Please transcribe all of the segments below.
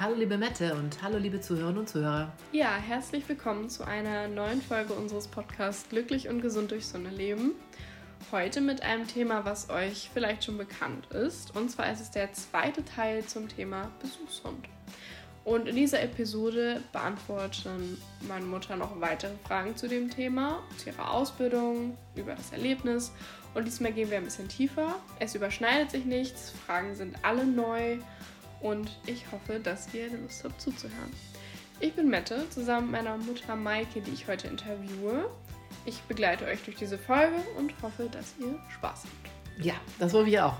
Hallo liebe Mette und hallo liebe Zuhörerinnen und Zuhörer. Ja, herzlich willkommen zu einer neuen Folge unseres Podcasts Glücklich und gesund durch Sonne leben. Heute mit einem Thema, was euch vielleicht schon bekannt ist. Und zwar ist es der zweite Teil zum Thema Besuchshund. Und in dieser Episode beantworten meine Mutter noch weitere Fragen zu dem Thema, zu ihrer Ausbildung, über das Erlebnis. Und diesmal gehen wir ein bisschen tiefer. Es überschneidet sich nichts, Fragen sind alle neu und ich hoffe, dass ihr Lust habt zuzuhören. Ich bin Mette, zusammen mit meiner Mutter Maike, die ich heute interviewe. Ich begleite euch durch diese Folge und hoffe, dass ihr Spaß habt. Ja, das wollen wir auch.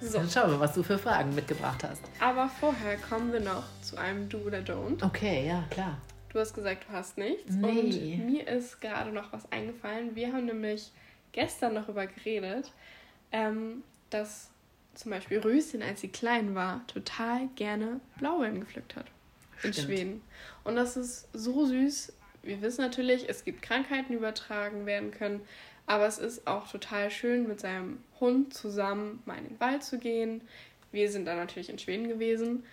So. Dann schauen wir, was du für Fragen mitgebracht hast. Aber vorher kommen wir noch zu einem Do oder Don't. Okay, ja, klar. Du hast gesagt, du hast nichts. Nee. Und mir ist gerade noch was eingefallen. Wir haben nämlich gestern darüber geredet, ähm, dass zum Beispiel Röschen, als sie klein war, total gerne Blaubeeren gepflückt hat. In Stimmt. Schweden. Und das ist so süß. Wir wissen natürlich, es gibt Krankheiten, die übertragen werden können. Aber es ist auch total schön, mit seinem Hund zusammen mal in den Wald zu gehen. Wir sind da natürlich in Schweden gewesen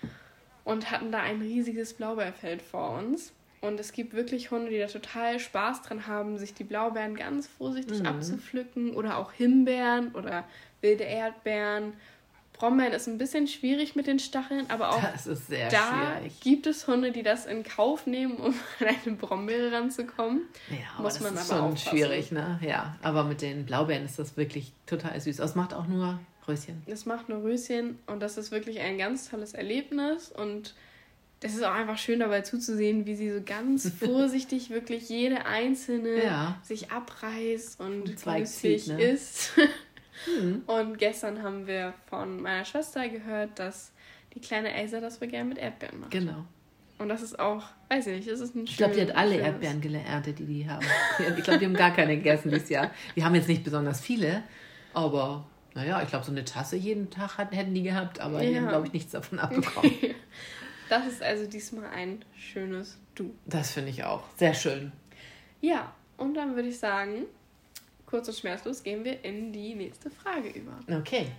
und hatten da ein riesiges Blaubeerfeld vor uns. Und es gibt wirklich Hunde, die da total Spaß dran haben, sich die Blaubeeren ganz vorsichtig mhm. abzupflücken oder auch Himbeeren oder wilde Erdbeeren. Brombeeren ist ein bisschen schwierig mit den Stacheln, aber auch da schwierig. gibt es Hunde, die das in Kauf nehmen, um an eine Brombeere ranzukommen. Ja, aber Muss das man ist aber schon aufpassen. schwierig, ne? Ja, aber mit den Blaubeeren ist das wirklich total süß. Es macht auch nur Röschen. Es macht nur Röschen und das ist wirklich ein ganz tolles Erlebnis und das ist auch einfach schön dabei zuzusehen, wie sie so ganz vorsichtig wirklich jede einzelne ja. sich abreißt und glücklich ne? ist. Mhm. Und gestern haben wir von meiner Schwester gehört, dass die kleine Elsa das wohl gerne mit Erdbeeren macht. Genau. Und das ist auch, weiß ich nicht, das ist ein Ich glaube, die hat alle Erdbeeren geerntet, die die haben. ich glaube, die haben gar keine gegessen dieses Jahr. Die haben jetzt nicht besonders viele, aber naja, ich glaube, so eine Tasse jeden Tag hätten die gehabt, aber ja. die haben, glaube ich, nichts davon abbekommen. Das ist also diesmal ein schönes Du. Das finde ich auch. Sehr schön. Ja, und dann würde ich sagen, kurz und schmerzlos gehen wir in die nächste Frage über. Okay.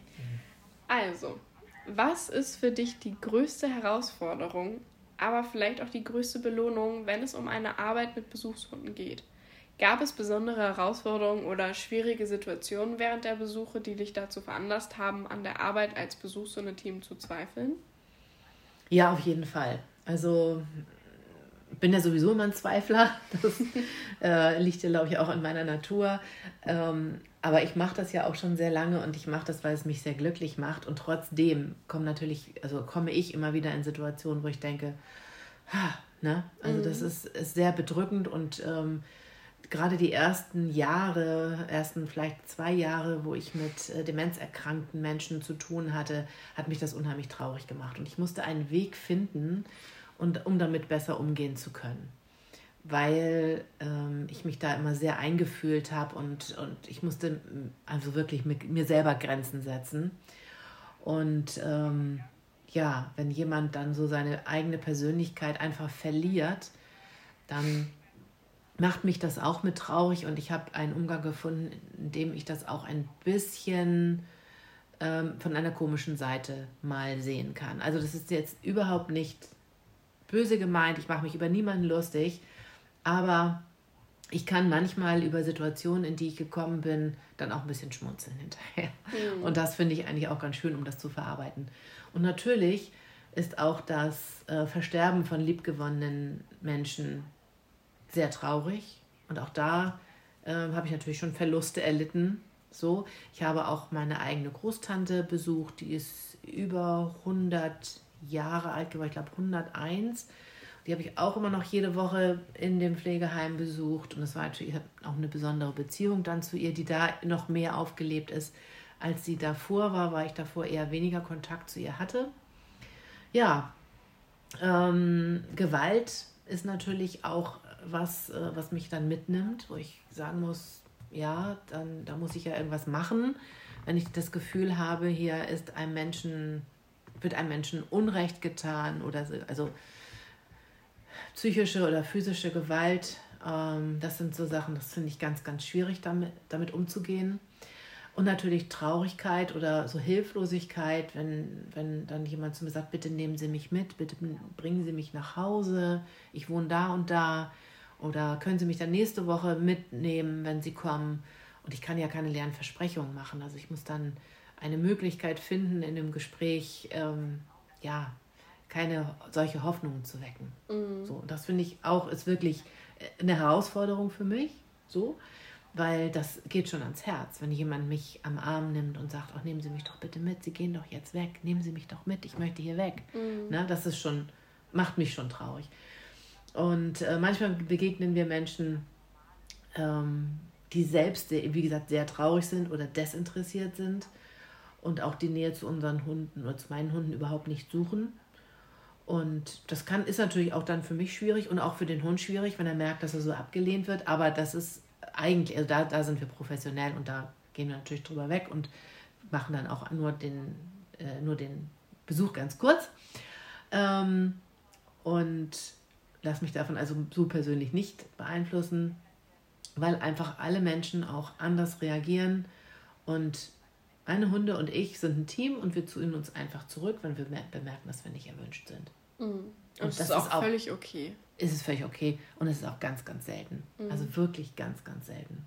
Also, was ist für dich die größte Herausforderung, aber vielleicht auch die größte Belohnung, wenn es um eine Arbeit mit Besuchshunden geht? Gab es besondere Herausforderungen oder schwierige Situationen während der Besuche, die dich dazu veranlasst haben, an der Arbeit als Besuchshundeteam zu zweifeln? Ja, auf jeden Fall. Also bin ja sowieso immer ein Zweifler. Das äh, liegt ja, glaube ich, auch in meiner Natur. Ähm, aber ich mache das ja auch schon sehr lange und ich mache das, weil es mich sehr glücklich macht. Und trotzdem komme natürlich, also komme ich immer wieder in Situationen, wo ich denke, ha, ne? Also mhm. das ist, ist sehr bedrückend und ähm, gerade die ersten Jahre, ersten vielleicht zwei Jahre, wo ich mit äh, demenzerkrankten Menschen zu tun hatte, hat mich das unheimlich traurig gemacht. Und ich musste einen Weg finden, und um damit besser umgehen zu können. Weil ähm, ich mich da immer sehr eingefühlt habe und, und ich musste also wirklich mit mir selber Grenzen setzen. Und ähm, ja, wenn jemand dann so seine eigene Persönlichkeit einfach verliert, dann macht mich das auch mit traurig und ich habe einen Umgang gefunden, in dem ich das auch ein bisschen ähm, von einer komischen Seite mal sehen kann. Also das ist jetzt überhaupt nicht böse gemeint, ich mache mich über niemanden lustig, aber ich kann manchmal über Situationen, in die ich gekommen bin, dann auch ein bisschen schmunzeln hinterher. Mhm. Und das finde ich eigentlich auch ganz schön, um das zu verarbeiten. Und natürlich ist auch das äh, Versterben von liebgewonnenen Menschen sehr traurig. Und auch da äh, habe ich natürlich schon Verluste erlitten. So, ich habe auch meine eigene Großtante besucht, die ist über 100 Jahre alt geworden, ich glaube 101. Die habe ich auch immer noch jede Woche in dem Pflegeheim besucht. Und es war natürlich auch eine besondere Beziehung dann zu ihr, die da noch mehr aufgelebt ist, als sie davor war, weil ich davor eher weniger Kontakt zu ihr hatte. Ja, ähm, Gewalt ist natürlich auch was, äh, was mich dann mitnimmt, wo ich sagen muss, ja, dann da muss ich ja irgendwas machen, wenn ich das Gefühl habe, hier ist einem Menschen wird einem Menschen Unrecht getan oder so, also psychische oder physische Gewalt. Ähm, das sind so Sachen, das finde ich ganz, ganz schwierig, damit, damit umzugehen. Und natürlich Traurigkeit oder so Hilflosigkeit, wenn, wenn dann jemand zu mir sagt, bitte nehmen Sie mich mit, bitte bringen Sie mich nach Hause, ich wohne da und da. Oder können Sie mich dann nächste Woche mitnehmen, wenn Sie kommen? Und ich kann ja keine leeren Versprechungen machen. Also ich muss dann eine Möglichkeit finden, in dem Gespräch ähm, ja, keine solche Hoffnungen zu wecken. Mhm. So, das finde ich auch ist wirklich eine Herausforderung für mich. So, weil das geht schon ans Herz, wenn jemand mich am Arm nimmt und sagt, ach, nehmen Sie mich doch bitte mit, Sie gehen doch jetzt weg, nehmen Sie mich doch mit, ich möchte hier weg. Mhm. Na, das ist schon, macht mich schon traurig. Und äh, manchmal begegnen wir Menschen, ähm, die selbst, wie gesagt, sehr traurig sind oder desinteressiert sind und auch die Nähe zu unseren Hunden oder zu meinen Hunden überhaupt nicht suchen. Und das kann, ist natürlich auch dann für mich schwierig und auch für den Hund schwierig, wenn er merkt, dass er so abgelehnt wird. Aber das ist eigentlich, also da, da sind wir professionell und da gehen wir natürlich drüber weg und machen dann auch nur den, äh, nur den Besuch ganz kurz. Ähm, und lass mich davon also so persönlich nicht beeinflussen, weil einfach alle Menschen auch anders reagieren. Und meine Hunde und ich sind ein Team und wir ziehen uns einfach zurück, wenn wir bemerken, dass wir nicht erwünscht sind. Mhm. Und, und das ist auch, ist auch völlig okay. Ist es völlig okay. Und es ist auch ganz, ganz selten. Mhm. Also wirklich ganz, ganz selten.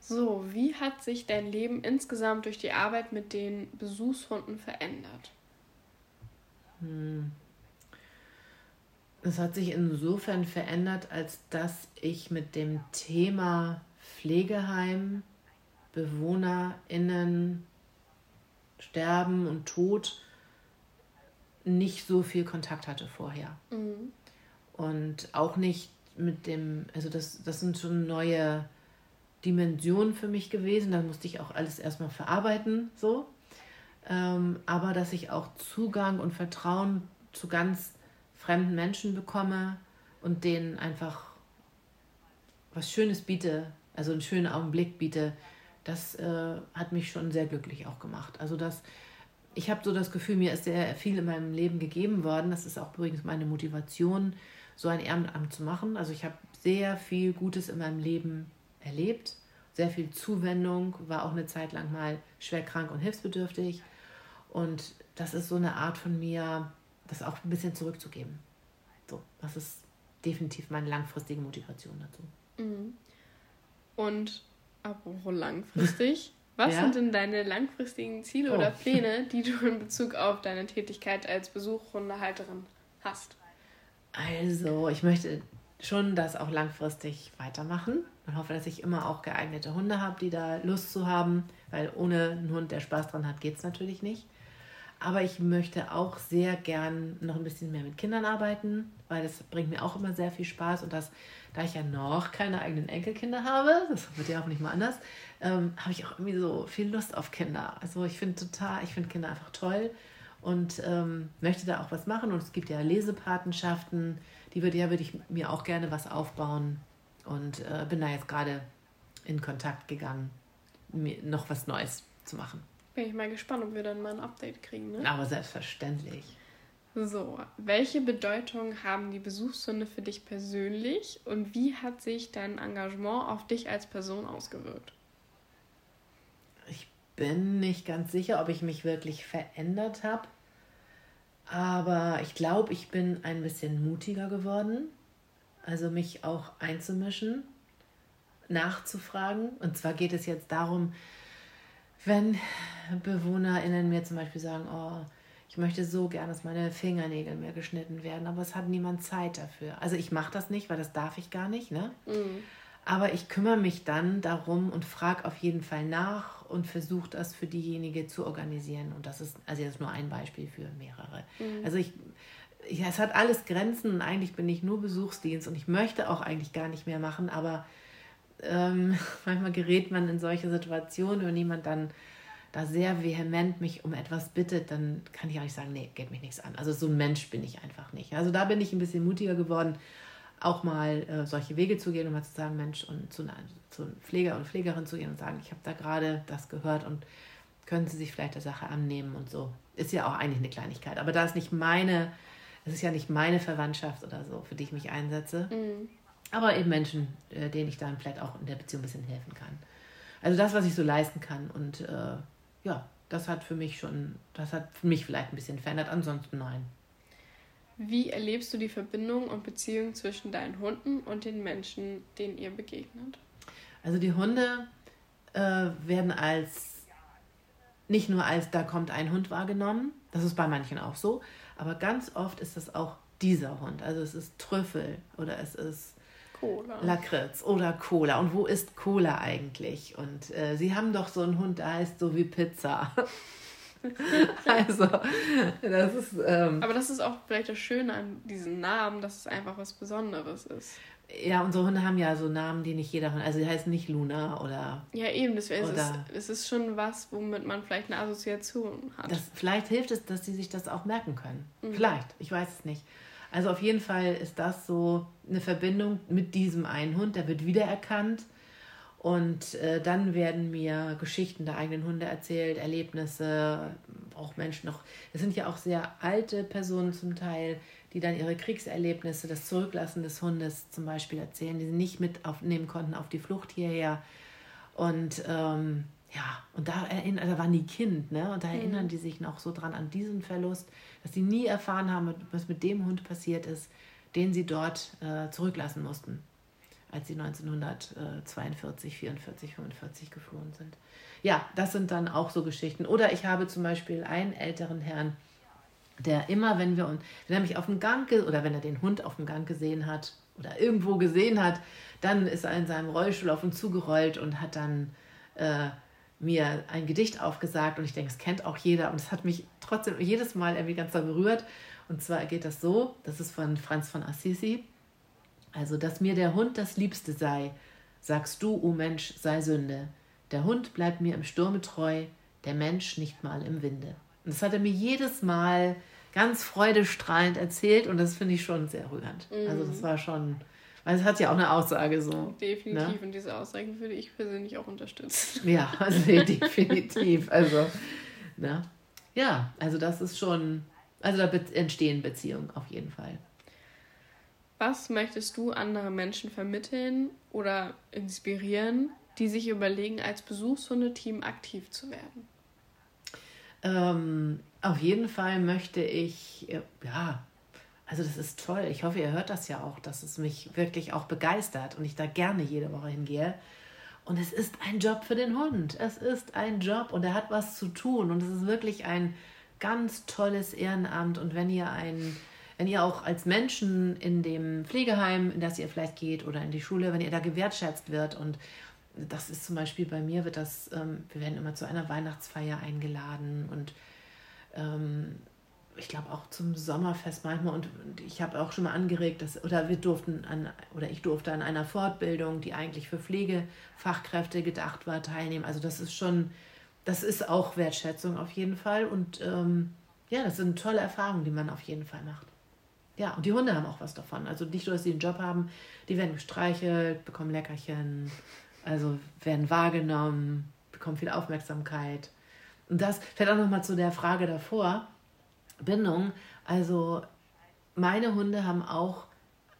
So, wie hat sich dein Leben insgesamt durch die Arbeit mit den Besuchshunden verändert? Hm. Es hat sich insofern verändert, als dass ich mit dem Thema Pflegeheim, BewohnerInnen, Sterben und Tod nicht so viel Kontakt hatte vorher. Mhm. Und auch nicht mit dem, also das, das sind schon neue Dimensionen für mich gewesen. Da musste ich auch alles erstmal verarbeiten, so. Ähm, aber dass ich auch Zugang und Vertrauen zu ganz fremden Menschen bekomme und denen einfach was Schönes biete, also einen schönen Augenblick biete, das äh, hat mich schon sehr glücklich auch gemacht. Also das, ich habe so das Gefühl, mir ist sehr viel in meinem Leben gegeben worden. Das ist auch übrigens meine Motivation, so ein Ehrenamt zu machen. Also ich habe sehr viel Gutes in meinem Leben erlebt, sehr viel Zuwendung, war auch eine Zeit lang mal schwer krank und hilfsbedürftig. Und das ist so eine Art von mir, das auch ein bisschen zurückzugeben. So, das ist definitiv meine langfristige Motivation dazu. Mhm. Und apropos langfristig, was ja? sind denn deine langfristigen Ziele oh. oder Pläne, die du in Bezug auf deine Tätigkeit als Besuchhundehalterin hast? Also, ich möchte schon das auch langfristig weitermachen und hoffe, dass ich immer auch geeignete Hunde habe, die da Lust zu haben, weil ohne einen Hund, der Spaß dran hat, geht es natürlich nicht. Aber ich möchte auch sehr gern noch ein bisschen mehr mit Kindern arbeiten, weil das bringt mir auch immer sehr viel Spaß. Und das, da ich ja noch keine eigenen Enkelkinder habe, das wird ja auch nicht mal anders, ähm, habe ich auch irgendwie so viel Lust auf Kinder. Also ich finde total, ich finde Kinder einfach toll und ähm, möchte da auch was machen. Und es gibt ja Lesepatenschaften, die würde ja würde ich mir auch gerne was aufbauen und äh, bin da jetzt gerade in Kontakt gegangen, mir noch was Neues zu machen. Bin ich mal gespannt, ob wir dann mal ein Update kriegen. Ne? Aber selbstverständlich. So, welche Bedeutung haben die Besuchshunde für dich persönlich und wie hat sich dein Engagement auf dich als Person ausgewirkt? Ich bin nicht ganz sicher, ob ich mich wirklich verändert habe, aber ich glaube, ich bin ein bisschen mutiger geworden, also mich auch einzumischen, nachzufragen. Und zwar geht es jetzt darum, wenn BewohnerInnen mir zum Beispiel sagen, oh, ich möchte so gern, dass meine Fingernägel mehr geschnitten werden, aber es hat niemand Zeit dafür. Also ich mache das nicht, weil das darf ich gar nicht, ne? Mhm. Aber ich kümmere mich dann darum und frage auf jeden Fall nach und versuche das für diejenige zu organisieren. Und das ist, also das ist nur ein Beispiel für mehrere. Mhm. Also ich, ich, es hat alles Grenzen und eigentlich bin ich nur Besuchsdienst und ich möchte auch eigentlich gar nicht mehr machen, aber ähm, manchmal gerät man in solche Situationen, wenn jemand dann da sehr vehement mich um etwas bittet, dann kann ich auch nicht sagen, nee, geht mich nichts an. Also so ein Mensch bin ich einfach nicht. Also da bin ich ein bisschen mutiger geworden, auch mal äh, solche Wege zu gehen und mal zu sagen, Mensch, und zu, zu einem Pfleger und Pflegerin zu gehen und sagen, ich habe da gerade das gehört und können Sie sich vielleicht der Sache annehmen und so. Ist ja auch eigentlich eine Kleinigkeit. Aber da ist nicht meine, es ist ja nicht meine Verwandtschaft oder so, für die ich mich einsetze. Mhm aber eben Menschen, äh, denen ich dann vielleicht auch in der Beziehung ein bisschen helfen kann. also das, was ich so leisten kann. Und äh, ja, das hat für mich schon, das hat für mich vielleicht ein bisschen verändert, ansonsten nein. Wie erlebst du die Verbindung und Beziehung zwischen deinen Hunden und den Menschen, denen ihr begegnet? Also die Hunde äh, werden als nicht nur als da kommt ein Hund wahrgenommen, das ist bei manchen auch so, aber ganz oft ist es auch dieser Hund. Also es ist Trüffel oder es ist Cola. Lakritz oder Cola. Und wo ist Cola eigentlich? Und äh, sie haben doch so einen Hund, der heißt so wie Pizza. also, das ist. Ähm, Aber das ist auch vielleicht das Schöne an diesen Namen, dass es einfach was Besonderes ist. Ja, unsere Hunde haben ja so Namen, die nicht jeder Hund. Also, die heißen nicht Luna oder. Ja, eben. Das wär, es, ist, es ist schon was, womit man vielleicht eine Assoziation hat. Das, vielleicht hilft es, dass sie sich das auch merken können. Mhm. Vielleicht. Ich weiß es nicht. Also, auf jeden Fall ist das so eine Verbindung mit diesem einen Hund. Der wird wiedererkannt und äh, dann werden mir Geschichten der eigenen Hunde erzählt, Erlebnisse, auch Menschen noch. Es sind ja auch sehr alte Personen zum Teil, die dann ihre Kriegserlebnisse, das Zurücklassen des Hundes zum Beispiel erzählen, die sie nicht mit aufnehmen konnten auf die Flucht hierher. Und ähm, ja, und da, erinnern, da waren die Kind, ne? Und da mhm. erinnern die sich noch so dran an diesen Verlust, dass sie nie erfahren haben, was mit dem Hund passiert ist, den sie dort äh, zurücklassen mussten als sie 1942, 44, 45 geflohen sind. Ja, das sind dann auch so Geschichten. Oder ich habe zum Beispiel einen älteren Herrn, der immer, wenn wir uns, wenn er mich auf dem Gang oder wenn er den Hund auf dem Gang gesehen hat oder irgendwo gesehen hat, dann ist er in seinem Rollstuhl auf uns zugerollt und hat dann äh, mir ein Gedicht aufgesagt und ich denke, es kennt auch jeder und es hat mich trotzdem jedes Mal irgendwie ganz so berührt. Und zwar geht das so, das ist von Franz von Assisi also, dass mir der Hund das Liebste sei, sagst du, o oh Mensch, sei Sünde. Der Hund bleibt mir im Sturme treu, der Mensch nicht mal im Winde. Und das hat er mir jedes Mal ganz freudestrahlend erzählt und das finde ich schon sehr rührend. Mhm. Also das war schon, weil es hat ja auch eine Aussage so. Definitiv ne? und diese Aussagen würde ich persönlich auch unterstützen. Ja, also definitiv. Also, ne? ja, also das ist schon, also da entstehen Beziehungen auf jeden Fall. Was möchtest du anderen Menschen vermitteln oder inspirieren, die sich überlegen, als Besuchshundeteam aktiv zu werden? Ähm, auf jeden Fall möchte ich, ja, also das ist toll. Ich hoffe, ihr hört das ja auch, dass es mich wirklich auch begeistert und ich da gerne jede Woche hingehe. Und es ist ein Job für den Hund. Es ist ein Job und er hat was zu tun. Und es ist wirklich ein ganz tolles Ehrenamt. Und wenn ihr ein wenn ihr auch als Menschen in dem Pflegeheim, in das ihr vielleicht geht oder in die Schule, wenn ihr da gewertschätzt wird und das ist zum Beispiel bei mir, wird das, ähm, wir werden immer zu einer Weihnachtsfeier eingeladen und ähm, ich glaube auch zum Sommerfest manchmal und, und ich habe auch schon mal angeregt, dass, oder wir durften an, oder ich durfte an einer Fortbildung, die eigentlich für Pflegefachkräfte gedacht war, teilnehmen. Also das ist schon, das ist auch Wertschätzung auf jeden Fall und ähm, ja, das sind tolle Erfahrungen, die man auf jeden Fall macht. Ja, und die Hunde haben auch was davon. Also nicht nur, dass sie einen Job haben, die werden gestreichelt, bekommen Leckerchen, also werden wahrgenommen, bekommen viel Aufmerksamkeit. Und das fällt auch nochmal zu der Frage davor, Bindung. Also meine Hunde haben auch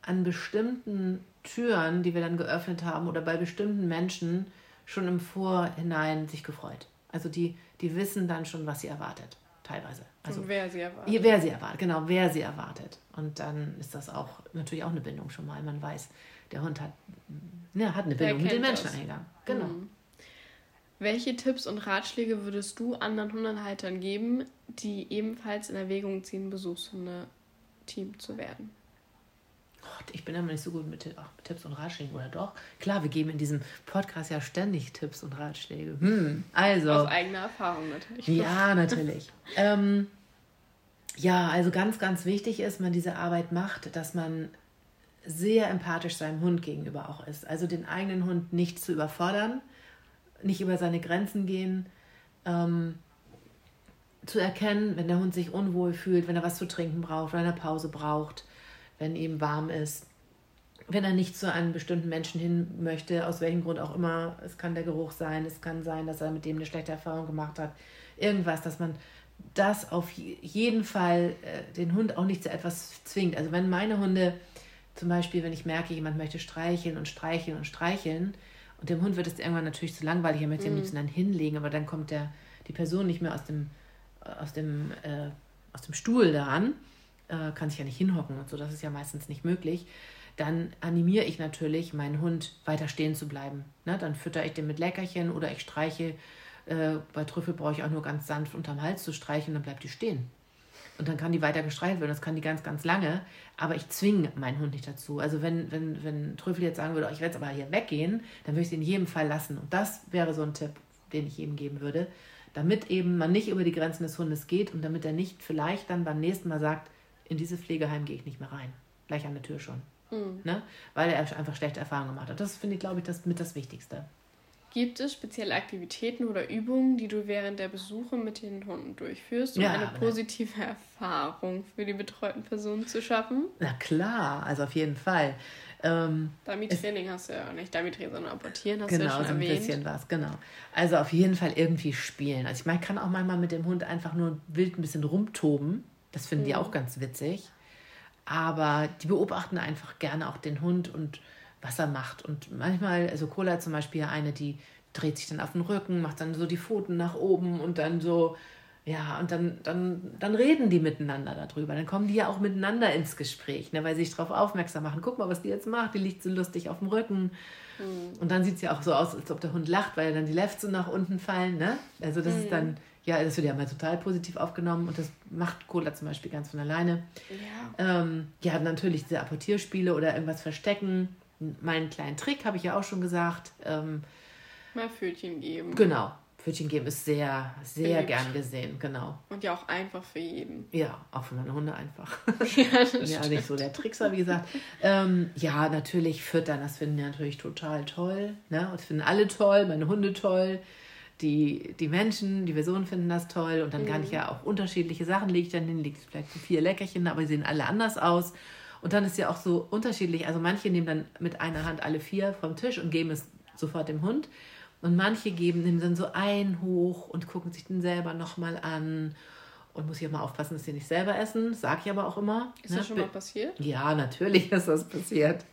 an bestimmten Türen, die wir dann geöffnet haben oder bei bestimmten Menschen schon im Vorhinein sich gefreut. Also die, die wissen dann schon, was sie erwartet teilweise. Also und wer sie erwartet. Wer sie erwartet, genau, wer sie erwartet. Und dann ist das auch natürlich auch eine Bindung schon mal. Man weiß, der Hund hat, ja, hat eine Bindung mit den Menschen eingegangen. Genau. Mhm. Welche Tipps und Ratschläge würdest du anderen Hundehaltern geben, die ebenfalls in Erwägung ziehen, Besuchshunde-Team zu werden? ich bin immer nicht so gut mit Tipps und Ratschlägen, oder doch? Klar, wir geben in diesem Podcast ja ständig Tipps und Ratschläge. Hm, also. Aus eigener Erfahrung natürlich. Ja, natürlich. ähm, ja, also ganz, ganz wichtig ist, man diese Arbeit macht, dass man sehr empathisch seinem Hund gegenüber auch ist. Also den eigenen Hund nicht zu überfordern, nicht über seine Grenzen gehen, ähm, zu erkennen, wenn der Hund sich unwohl fühlt, wenn er was zu trinken braucht, wenn er eine Pause braucht wenn ihm warm ist. Wenn er nicht zu einem bestimmten Menschen hin möchte, aus welchem Grund auch immer, es kann der Geruch sein, es kann sein, dass er mit dem eine schlechte Erfahrung gemacht hat, irgendwas, dass man das auf jeden Fall äh, den Hund auch nicht zu etwas zwingt. Also wenn meine Hunde zum Beispiel, wenn ich merke, jemand möchte streicheln und streicheln und streicheln Und dem Hund wird es irgendwann natürlich zu langweilig, er möchte mhm. am liebsten dann hinlegen, aber dann kommt der, die Person nicht mehr aus dem, aus dem, äh, aus dem Stuhl daran, äh, kann sich ja nicht hinhocken und so, das ist ja meistens nicht möglich. Dann animiere ich natürlich meinen Hund weiter stehen zu bleiben. Ne? Dann fütter ich den mit Leckerchen oder ich streiche. Äh, bei Trüffel brauche ich auch nur ganz sanft unterm Hals zu streichen, dann bleibt die stehen. Und dann kann die weiter gestreichelt werden. Das kann die ganz, ganz lange. Aber ich zwinge meinen Hund nicht dazu. Also wenn, wenn, wenn Trüffel jetzt sagen würde, oh, ich werde jetzt aber hier weggehen, dann würde ich es in jedem Fall lassen. Und das wäre so ein Tipp, den ich ihm geben würde. Damit eben man nicht über die Grenzen des Hundes geht und damit er nicht vielleicht dann beim nächsten Mal sagt, in dieses Pflegeheim gehe ich nicht mehr rein. Gleich an der Tür schon. Mhm. Ne? Weil er einfach schlechte Erfahrungen gemacht hat. Das finde ich, glaube ich, das mit das Wichtigste. Gibt es spezielle Aktivitäten oder Übungen, die du während der Besuche mit den Hunden durchführst, um ja, eine positive ne. Erfahrung für die betreuten Personen zu schaffen? Na klar, also auf jeden Fall. Ähm, Dummy-Training hast du ja nicht Dummy-Training, sondern Apportieren hast genau, du ja schon so ein erwähnt. bisschen was, genau. Also auf jeden Fall irgendwie spielen. Also ich meine, kann auch manchmal mit dem Hund einfach nur wild ein bisschen rumtoben. Das finden mhm. die auch ganz witzig. Aber die beobachten einfach gerne auch den Hund und was er macht. Und manchmal, also Cola zum Beispiel eine, die dreht sich dann auf den Rücken, macht dann so die Pfoten nach oben und dann so, ja, und dann, dann, dann reden die miteinander darüber. Dann kommen die ja auch miteinander ins Gespräch, ne, weil sie sich darauf aufmerksam machen. Guck mal, was die jetzt macht. Die liegt so lustig auf dem Rücken. Mhm. Und dann sieht es ja auch so aus, als ob der Hund lacht, weil dann die Lefts so nach unten fallen. Ne? Also das mhm. ist dann, ja, das wird ja mal total positiv aufgenommen und das macht Cola zum Beispiel ganz von alleine. Ja, ähm, ja natürlich diese Apportierspiele oder irgendwas verstecken meinen kleinen Trick habe ich ja auch schon gesagt. Ähm, Mal Pfötchen geben. Genau. Pfötchen geben ist sehr, sehr Beliebt. gern gesehen, genau. Und ja auch einfach für jeden. Ja, auch für meine Hunde einfach. Ja, das ja nicht so der Trickser, wie gesagt. Ähm, ja, natürlich füttern, das finden ja natürlich total toll. Ne? Das finden alle toll, meine Hunde toll. Die, die Menschen, die Personen finden das toll und dann mhm. kann ich ja auch unterschiedliche Sachen lege ich dann hin, lege vielleicht vier Leckerchen, aber die sehen alle anders aus. Und dann ist ja auch so unterschiedlich. Also manche nehmen dann mit einer Hand alle vier vom Tisch und geben es sofort dem Hund. Und manche geben, nehmen dann so einen hoch und gucken sich den selber nochmal an. Und muss ich auch mal aufpassen, dass sie nicht selber essen. Sag ich aber auch immer. Ist ne? das schon mal passiert? Ja, natürlich ist das passiert.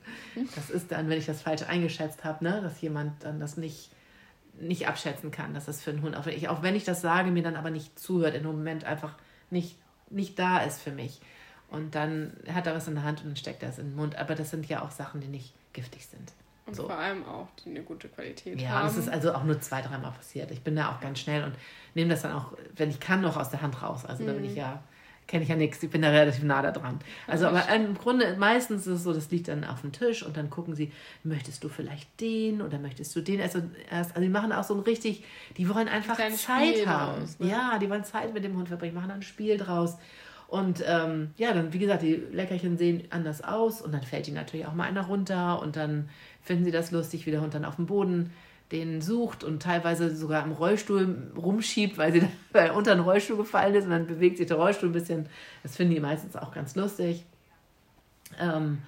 Das ist dann, wenn ich das falsch eingeschätzt habe, ne? dass jemand dann das nicht, nicht abschätzen kann, dass das für einen Hund, auch wenn, ich, auch wenn ich das sage, mir dann aber nicht zuhört, in dem Moment einfach nicht, nicht da ist für mich. Und dann hat er was in der Hand und dann steckt er es in den Mund. Aber das sind ja auch Sachen, die nicht giftig sind. Und so. vor allem auch, die eine gute Qualität ja, haben. Ja, das ist also auch nur zwei, dreimal passiert. Ich bin da auch ganz schnell und nehme das dann auch, wenn ich kann, noch aus der Hand raus. Also mhm. da bin ich mhm. ja, kenne ich ja nichts, ich bin da relativ nah da dran. Also aber im Grunde, meistens ist es so, das liegt dann auf dem Tisch und dann gucken sie, möchtest du vielleicht den oder möchtest du den? Also, erst, also die machen auch so ein richtig, die wollen einfach Zeit Spiel haben. Raus, ne? Ja, die wollen Zeit mit dem Hund verbringen, machen dann ein Spiel draus. Und ähm, ja, dann, wie gesagt, die Leckerchen sehen anders aus und dann fällt ihnen natürlich auch mal einer runter und dann finden sie das lustig, wie der Hund dann auf dem Boden den sucht und teilweise sogar im Rollstuhl rumschiebt, weil sie dann unter den Rollstuhl gefallen ist und dann bewegt sich der Rollstuhl ein bisschen. Das finden die meistens auch ganz lustig. Ähm,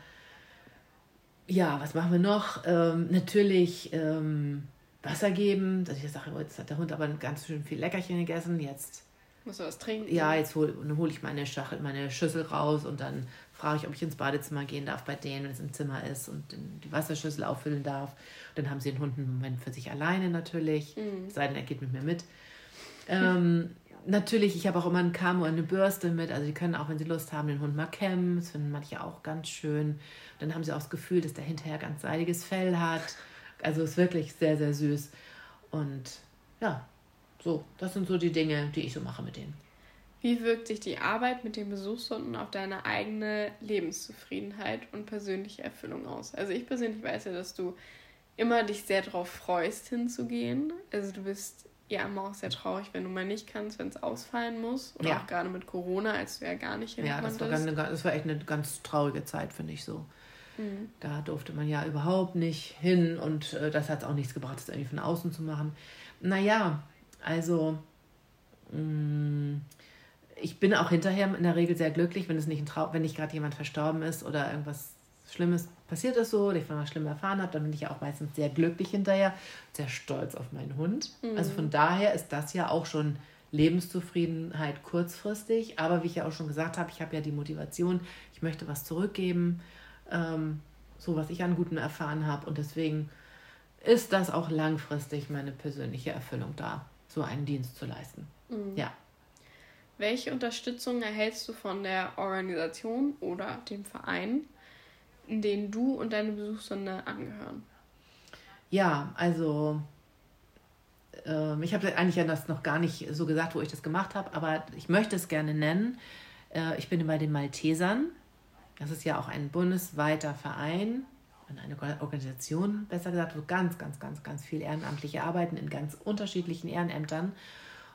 ja, was machen wir noch? Ähm, natürlich ähm, Wasser geben. Dass ich sage, jetzt hat der Hund aber ganz schön viel Leckerchen gegessen. Jetzt muss er was trinken? Ja, jetzt hole hol ich meine, Schachel, meine Schüssel raus und dann frage ich, ob ich ins Badezimmer gehen darf bei denen, wenn es im Zimmer ist und die Wasserschüssel auffüllen darf. Und dann haben sie den Hund einen Moment für sich alleine natürlich, mhm. sei denn, er geht mit mir mit. Ähm, natürlich, ich habe auch immer einen Kamm oder eine Bürste mit. Also die können auch, wenn sie Lust haben, den Hund mal kämmen. Das finden manche auch ganz schön. Dann haben sie auch das Gefühl, dass der hinterher ganz seidiges Fell hat. Also ist wirklich sehr, sehr süß. Und ja, so, das sind so die Dinge, die ich so mache mit denen. Wie wirkt sich die Arbeit mit den Besuchshunden auf deine eigene Lebenszufriedenheit und persönliche Erfüllung aus? Also ich persönlich weiß ja, dass du immer dich sehr darauf freust, hinzugehen. Also du bist ja immer auch sehr traurig, wenn du mal nicht kannst, wenn es ausfallen muss. Oder ja. auch gerade mit Corona, als du ja gar nicht hin Ja, das war, eine, das war echt eine ganz traurige Zeit, finde ich so. Mhm. Da durfte man ja überhaupt nicht hin und äh, das hat auch nichts gebracht, das irgendwie von außen zu machen. Naja, also, mh, mm, ich bin auch hinterher in der Regel sehr glücklich, wenn es nicht ein Trau wenn nicht gerade jemand verstorben ist oder irgendwas Schlimmes passiert ist so, oder ich von was Schlimmes erfahren habe, dann bin ich ja auch meistens sehr glücklich hinterher, sehr stolz auf meinen Hund. Mhm. Also von daher ist das ja auch schon Lebenszufriedenheit kurzfristig. Aber wie ich ja auch schon gesagt habe, ich habe ja die Motivation, ich möchte was zurückgeben, ähm, so was ich an Gutem erfahren habe. Und deswegen ist das auch langfristig meine persönliche Erfüllung da, so einen Dienst zu leisten. Mhm. Ja. Welche Unterstützung erhältst du von der Organisation oder dem Verein, in den du und deine Besuchshunde angehören? Ja, also äh, ich habe eigentlich ja das noch gar nicht so gesagt, wo ich das gemacht habe, aber ich möchte es gerne nennen. Äh, ich bin bei den Maltesern. Das ist ja auch ein bundesweiter Verein, eine Organisation, besser gesagt, wo ganz, ganz, ganz, ganz viel Ehrenamtliche arbeiten in ganz unterschiedlichen Ehrenämtern.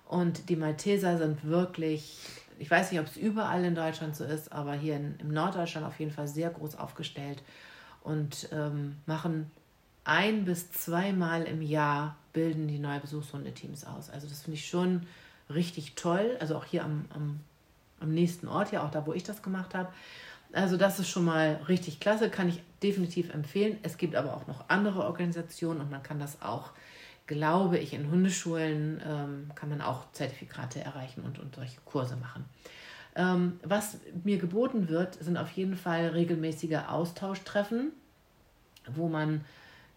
Und die Malteser sind wirklich, ich weiß nicht, ob es überall in Deutschland so ist, aber hier in, im Norddeutschland auf jeden Fall sehr groß aufgestellt und ähm, machen ein bis zweimal im Jahr bilden die neue Besuchshundeteams aus. Also das finde ich schon richtig toll. Also auch hier am, am, am nächsten Ort, ja auch da, wo ich das gemacht habe. Also das ist schon mal richtig klasse, kann ich definitiv empfehlen. Es gibt aber auch noch andere Organisationen und man kann das auch glaube ich, in Hundeschulen ähm, kann man auch Zertifikate erreichen und, und solche Kurse machen. Ähm, was mir geboten wird, sind auf jeden Fall regelmäßige Austauschtreffen, wo man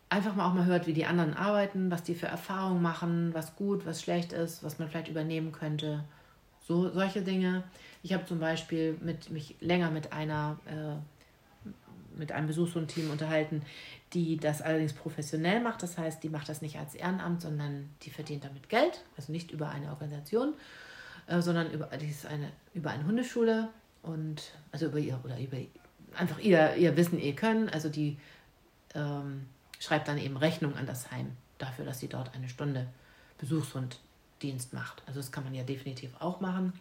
einfach mal auch mal hört, wie die anderen arbeiten, was die für Erfahrungen machen, was gut, was schlecht ist, was man vielleicht übernehmen könnte. So solche Dinge. Ich habe zum Beispiel mit, mich länger mit einer äh, mit einem Besuchshundteam unterhalten, die das allerdings professionell macht. Das heißt, die macht das nicht als Ehrenamt, sondern die verdient damit Geld, also nicht über eine Organisation, äh, sondern über, die ist eine, über eine Hundeschule und also über ihr oder über einfach ihr, ihr Wissen, ihr Können. Also die ähm, schreibt dann eben Rechnung an das Heim dafür, dass sie dort eine Stunde Besuchshunddienst macht. Also das kann man ja definitiv auch machen.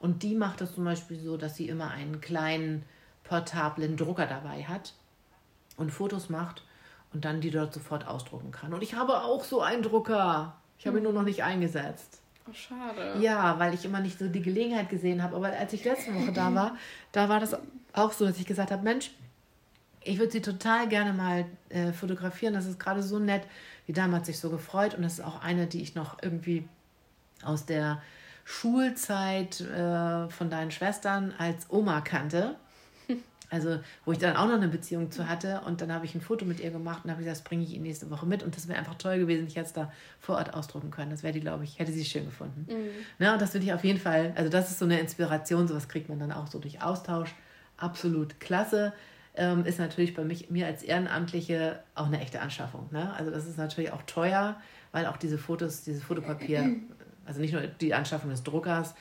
Und die macht das zum Beispiel so, dass sie immer einen kleinen portablen Drucker dabei hat und Fotos macht und dann die dort sofort ausdrucken kann. Und ich habe auch so einen Drucker. Ich habe ihn nur noch nicht eingesetzt. Oh, schade. Ja, weil ich immer nicht so die Gelegenheit gesehen habe. Aber als ich letzte Woche da war, da war das auch so, dass ich gesagt habe, Mensch, ich würde sie total gerne mal äh, fotografieren. Das ist gerade so nett. Die Dame hat sich so gefreut und das ist auch eine, die ich noch irgendwie aus der Schulzeit äh, von deinen Schwestern als Oma kannte. Also, wo ich dann auch noch eine Beziehung zu hatte und dann habe ich ein Foto mit ihr gemacht und habe gesagt, das bringe ich Ihnen nächste Woche mit und das wäre einfach toll gewesen, ich hätte es da vor Ort ausdrucken können. Das wäre die, glaube ich, hätte sie schön gefunden. Mhm. Ja, und das finde ich auf jeden Fall, also das ist so eine Inspiration, sowas kriegt man dann auch so durch Austausch. Absolut klasse. Ähm, ist natürlich bei mich, mir als Ehrenamtliche auch eine echte Anschaffung. Ne? Also das ist natürlich auch teuer, weil auch diese Fotos, dieses Fotopapier, also nicht nur die Anschaffung des Druckers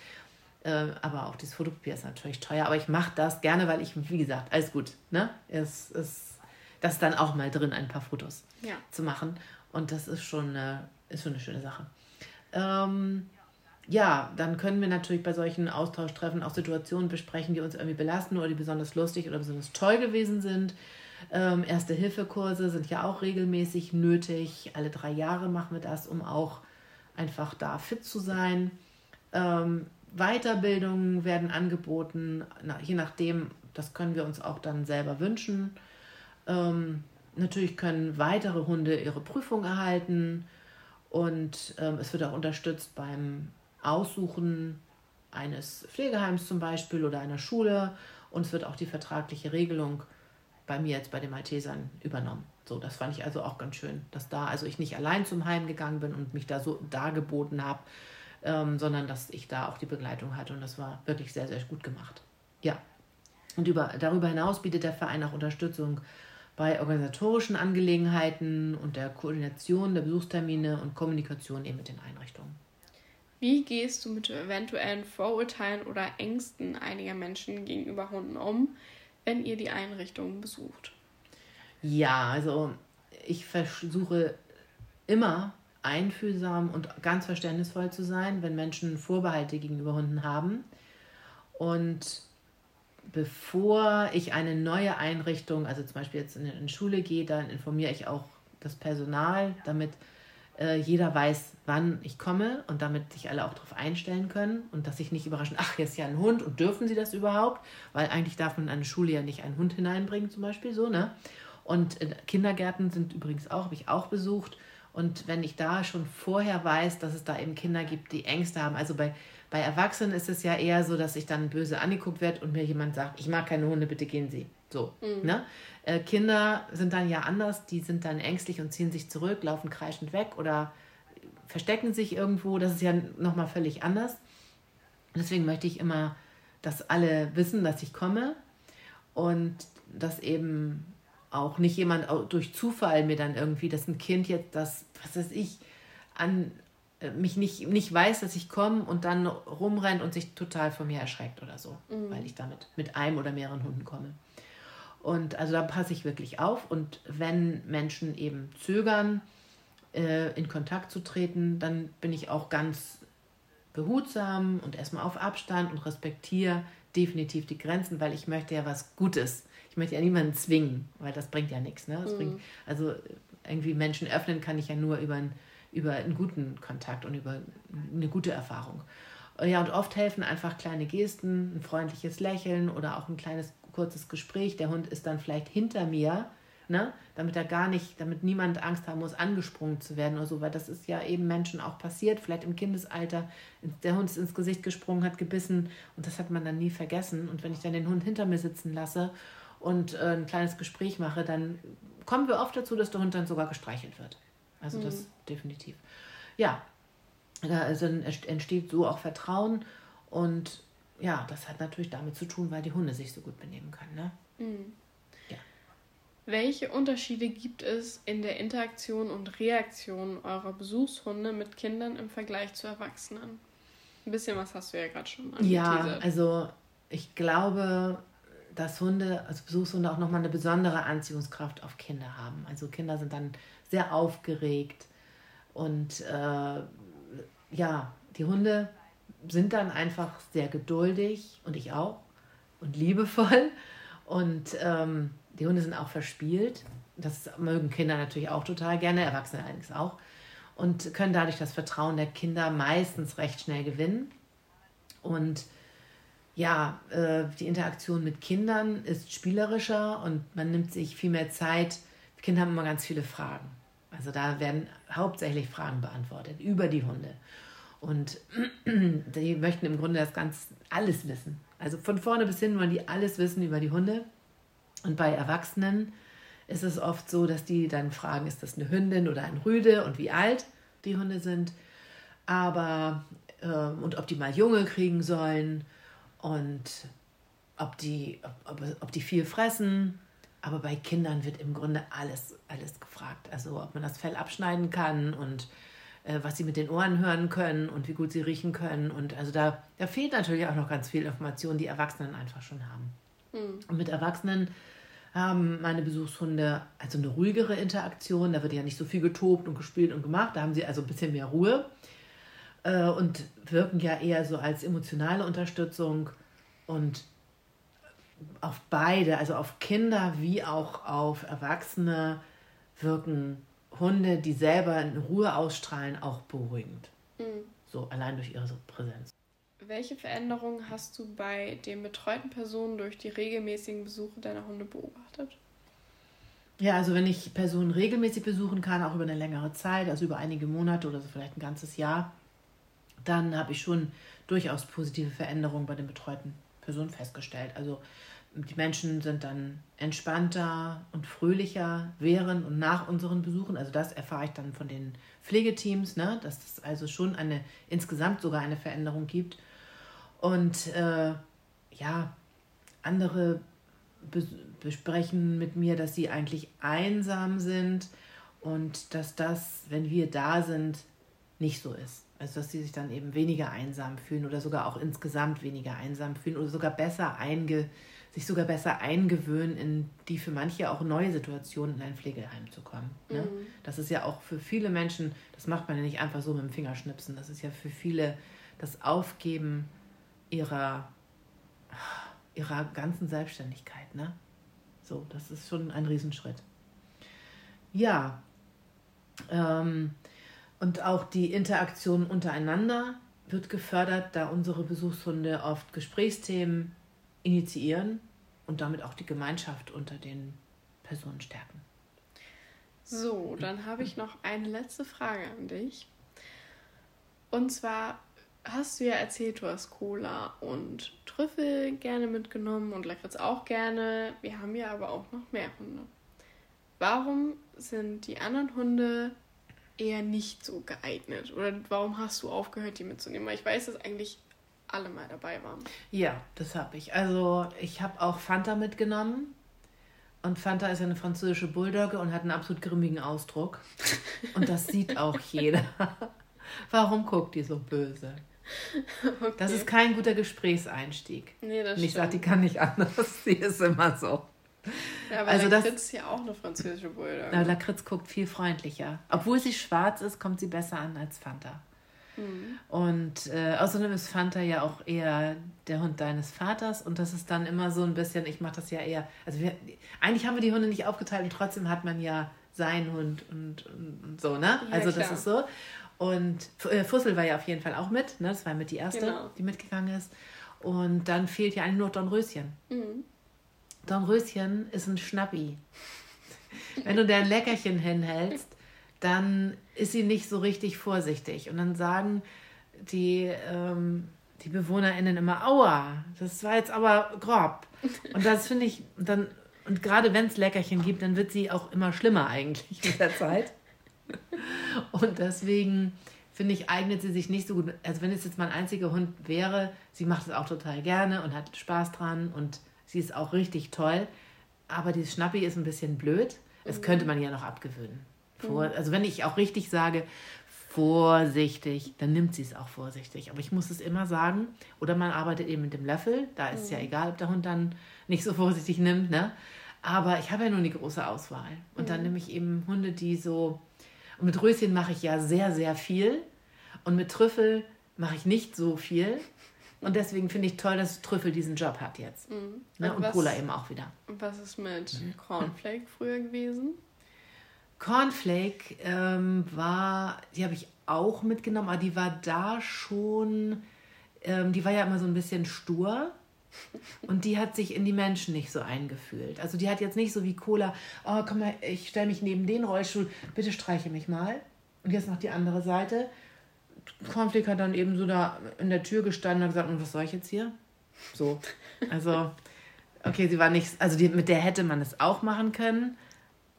aber auch dieses Fotopapier ist natürlich teuer. Aber ich mache das gerne, weil ich, wie gesagt, alles gut. Ne? Es ist das dann auch mal drin, ein paar Fotos ja. zu machen. Und das ist schon, äh, ist schon eine schöne Sache. Ähm, ja, dann können wir natürlich bei solchen Austauschtreffen auch Situationen besprechen, die uns irgendwie belasten oder die besonders lustig oder besonders toll gewesen sind. Ähm, Erste-Hilfe-Kurse sind ja auch regelmäßig nötig. Alle drei Jahre machen wir das, um auch einfach da fit zu sein. Ähm, Weiterbildungen werden angeboten, je nachdem, das können wir uns auch dann selber wünschen. Ähm, natürlich können weitere Hunde ihre Prüfung erhalten und ähm, es wird auch unterstützt beim Aussuchen eines Pflegeheims zum Beispiel oder einer Schule und es wird auch die vertragliche Regelung bei mir jetzt bei den Maltesern übernommen. So, das fand ich also auch ganz schön, dass da also ich nicht allein zum Heim gegangen bin und mich da so dargeboten habe, ähm, sondern dass ich da auch die Begleitung hatte und das war wirklich sehr, sehr gut gemacht. Ja. Und über, darüber hinaus bietet der Verein auch Unterstützung bei organisatorischen Angelegenheiten und der Koordination der Besuchstermine und Kommunikation eben mit den Einrichtungen. Wie gehst du mit eventuellen Vorurteilen oder Ängsten einiger Menschen gegenüber Hunden um, wenn ihr die Einrichtungen besucht? Ja, also ich versuche immer einfühlsam und ganz verständnisvoll zu sein, wenn Menschen Vorbehalte gegenüber Hunden haben. Und bevor ich eine neue Einrichtung, also zum Beispiel jetzt in eine Schule gehe, dann informiere ich auch das Personal, damit äh, jeder weiß, wann ich komme und damit sich alle auch darauf einstellen können und dass sich nicht überraschen, ach, jetzt ist ja ein Hund und dürfen sie das überhaupt? Weil eigentlich darf man in eine Schule ja nicht einen Hund hineinbringen, zum Beispiel so, ne? Und Kindergärten sind übrigens auch, habe ich auch besucht. Und wenn ich da schon vorher weiß, dass es da eben Kinder gibt, die Ängste haben, also bei, bei Erwachsenen ist es ja eher so, dass ich dann böse angeguckt werde und mir jemand sagt, ich mag keine Hunde, bitte gehen Sie. So, mhm. ne? Äh, Kinder sind dann ja anders, die sind dann ängstlich und ziehen sich zurück, laufen kreischend weg oder verstecken sich irgendwo. Das ist ja nochmal völlig anders. Deswegen möchte ich immer, dass alle wissen, dass ich komme und dass eben auch nicht jemand durch Zufall mir dann irgendwie, dass ein Kind jetzt das, was weiß ich, an äh, mich nicht, nicht weiß, dass ich komme und dann rumrennt und sich total von mir erschreckt oder so, mhm. weil ich damit mit einem oder mehreren Hunden komme. Und also da passe ich wirklich auf. Und wenn Menschen eben zögern, äh, in Kontakt zu treten, dann bin ich auch ganz behutsam und erstmal auf Abstand und respektiere definitiv die Grenzen, weil ich möchte ja was Gutes. Ich möchte ja niemanden zwingen, weil das bringt ja nichts. Ne? Mhm. bringt, also irgendwie Menschen öffnen kann ich ja nur über, ein, über einen guten Kontakt und über eine gute Erfahrung. Ja, und oft helfen einfach kleine Gesten, ein freundliches Lächeln oder auch ein kleines kurzes Gespräch. Der Hund ist dann vielleicht hinter mir, ne? damit er gar nicht, damit niemand Angst haben muss, angesprungen zu werden oder so, weil das ist ja eben Menschen auch passiert, vielleicht im Kindesalter. Der Hund ist ins Gesicht gesprungen, hat gebissen und das hat man dann nie vergessen. Und wenn ich dann den Hund hinter mir sitzen lasse und äh, ein kleines Gespräch mache, dann kommen wir oft dazu, dass der Hund dann sogar gestreichelt wird. Also mhm. das definitiv. Ja, also entsteht so auch Vertrauen und ja, das hat natürlich damit zu tun, weil die Hunde sich so gut benehmen können. Ne? Mhm. Ja. Welche Unterschiede gibt es in der Interaktion und Reaktion eurer Besuchshunde mit Kindern im Vergleich zu Erwachsenen? Ein bisschen was hast du ja gerade schon Ja, also ich glaube, dass Hunde, also Besuchshunde auch nochmal eine besondere Anziehungskraft auf Kinder haben. Also Kinder sind dann sehr aufgeregt und äh, ja, die Hunde sind dann einfach sehr geduldig und ich auch und liebevoll. Und ähm, die Hunde sind auch verspielt. Das mögen Kinder natürlich auch total gerne, Erwachsene allerdings auch. Und können dadurch das Vertrauen der Kinder meistens recht schnell gewinnen. Und ja, äh, die Interaktion mit Kindern ist spielerischer und man nimmt sich viel mehr Zeit. Kinder haben immer ganz viele Fragen. Also da werden hauptsächlich Fragen beantwortet über die Hunde. Und die möchten im Grunde das ganz alles wissen. Also von vorne bis hin wollen die alles wissen über die Hunde. Und bei Erwachsenen ist es oft so, dass die dann fragen, ist das eine Hündin oder ein Rüde und wie alt die Hunde sind. Aber äh, und ob die mal Junge kriegen sollen und ob die, ob, ob, ob die viel fressen. Aber bei Kindern wird im Grunde alles, alles gefragt. Also ob man das Fell abschneiden kann und äh, was sie mit den Ohren hören können und wie gut sie riechen können. Und also da, da fehlt natürlich auch noch ganz viel Information, die Erwachsenen einfach schon haben. Mhm. Und mit Erwachsenen haben meine Besuchshunde also eine ruhigere Interaktion. Da wird ja nicht so viel getobt und gespielt und gemacht. Da haben sie also ein bisschen mehr Ruhe äh, und wirken ja eher so als emotionale Unterstützung und auf beide, also auf Kinder wie auch auf Erwachsene, wirken Hunde, die selber in Ruhe ausstrahlen, auch beruhigend. Mhm. So allein durch ihre Präsenz. Welche Veränderungen hast du bei den betreuten Personen durch die regelmäßigen Besuche deiner Hunde beobachtet? Ja, also wenn ich Personen regelmäßig besuchen kann, auch über eine längere Zeit, also über einige Monate oder so vielleicht ein ganzes Jahr, dann habe ich schon durchaus positive Veränderungen bei den betreuten Personen festgestellt. Also die Menschen sind dann entspannter und fröhlicher während und nach unseren Besuchen. Also das erfahre ich dann von den Pflegeteams, ne? dass es also schon eine insgesamt sogar eine Veränderung gibt. Und äh, ja, andere be besprechen mit mir, dass sie eigentlich einsam sind und dass das, wenn wir da sind, nicht so ist. Also dass sie sich dann eben weniger einsam fühlen oder sogar auch insgesamt weniger einsam fühlen oder sogar besser einge sich sogar besser eingewöhnen, in die für manche auch neue Situation in ein Pflegeheim zu kommen. Ne? Mhm. Das ist ja auch für viele Menschen, das macht man ja nicht einfach so mit dem Fingerschnipsen, das ist ja für viele das Aufgeben ihrer, ihrer ganzen Selbstständigkeit. Ne? So, das ist schon ein Riesenschritt. Ja, ähm, und auch die Interaktion untereinander wird gefördert, da unsere Besuchshunde oft Gesprächsthemen initiieren und damit auch die Gemeinschaft unter den Personen stärken. So, dann habe ich noch eine letzte Frage an dich. Und zwar, hast du ja erzählt, du hast Cola und Trüffel gerne mitgenommen und Lakritz auch gerne. Wir haben ja aber auch noch mehr Hunde. Warum sind die anderen Hunde eher nicht so geeignet? Oder warum hast du aufgehört, die mitzunehmen? Weil ich weiß, dass eigentlich alle mal dabei waren. Ja, das habe ich. Also ich habe auch Fanta mitgenommen. Und Fanta ist eine französische Bulldogge und hat einen absolut grimmigen Ausdruck. Und das sieht auch jeder. Warum guckt die so böse? Okay. Das ist kein guter Gesprächseinstieg. Nee, das und ich sage, die kann nicht anders. Sie ist immer so. Ja, aber also Lakritz das, ist ja auch eine französische Bulldogge. Na, Lakritz guckt viel freundlicher. Obwohl sie schwarz ist, kommt sie besser an als Fanta. Mhm. Und äh, außerdem ist Fanta ja auch eher der Hund deines Vaters und das ist dann immer so ein bisschen, ich mache das ja eher, also wir, eigentlich haben wir die Hunde nicht aufgeteilt und trotzdem hat man ja seinen Hund und, und, und so, ne? Ja, also das ist so. Und äh, Fussel war ja auf jeden Fall auch mit, ne? Das war mit die erste, genau. die mitgegangen ist. Und dann fehlt ja eigentlich nur Dornröschen. Mhm. Dornröschen ist ein Schnappi. Wenn du da ein Leckerchen hinhältst, dann ist sie nicht so richtig vorsichtig. Und dann sagen die, ähm, die BewohnerInnen immer, aua, das war jetzt aber grob. Und das finde ich, dann, und gerade wenn es Leckerchen gibt, dann wird sie auch immer schlimmer eigentlich mit der Zeit. Und deswegen finde ich, eignet sie sich nicht so gut. Also wenn es jetzt mein einziger Hund wäre, sie macht es auch total gerne und hat Spaß dran und sie ist auch richtig toll. Aber dieses Schnappi ist ein bisschen blöd. Das mhm. könnte man ja noch abgewöhnen. Vor, mhm. also wenn ich auch richtig sage, vorsichtig, dann nimmt sie es auch vorsichtig. Aber ich muss es immer sagen. Oder man arbeitet eben mit dem Löffel. Da ist es ja mhm. egal, ob der Hund dann nicht so vorsichtig nimmt. Ne? Aber ich habe ja nur eine große Auswahl. Und dann mhm. nehme ich eben Hunde, die so. Und mit Röschen mache ich ja sehr, sehr viel. Und mit Trüffel mache ich nicht so viel. Und deswegen finde ich toll, dass Trüffel diesen Job hat jetzt. Mhm. Ne? Und, und Cola eben auch wieder. Was ist mit Cornflake früher gewesen? Cornflake ähm, war, die habe ich auch mitgenommen, aber die war da schon, ähm, die war ja immer so ein bisschen stur. Und die hat sich in die Menschen nicht so eingefühlt. Also die hat jetzt nicht so wie Cola, oh komm mal, ich stelle mich neben den Rollstuhl, bitte streiche mich mal. Und jetzt noch die andere Seite. Cornflake hat dann eben so da in der Tür gestanden und gesagt, und was soll ich jetzt hier? So. Also, okay, sie war nicht, also die, mit der hätte man es auch machen können.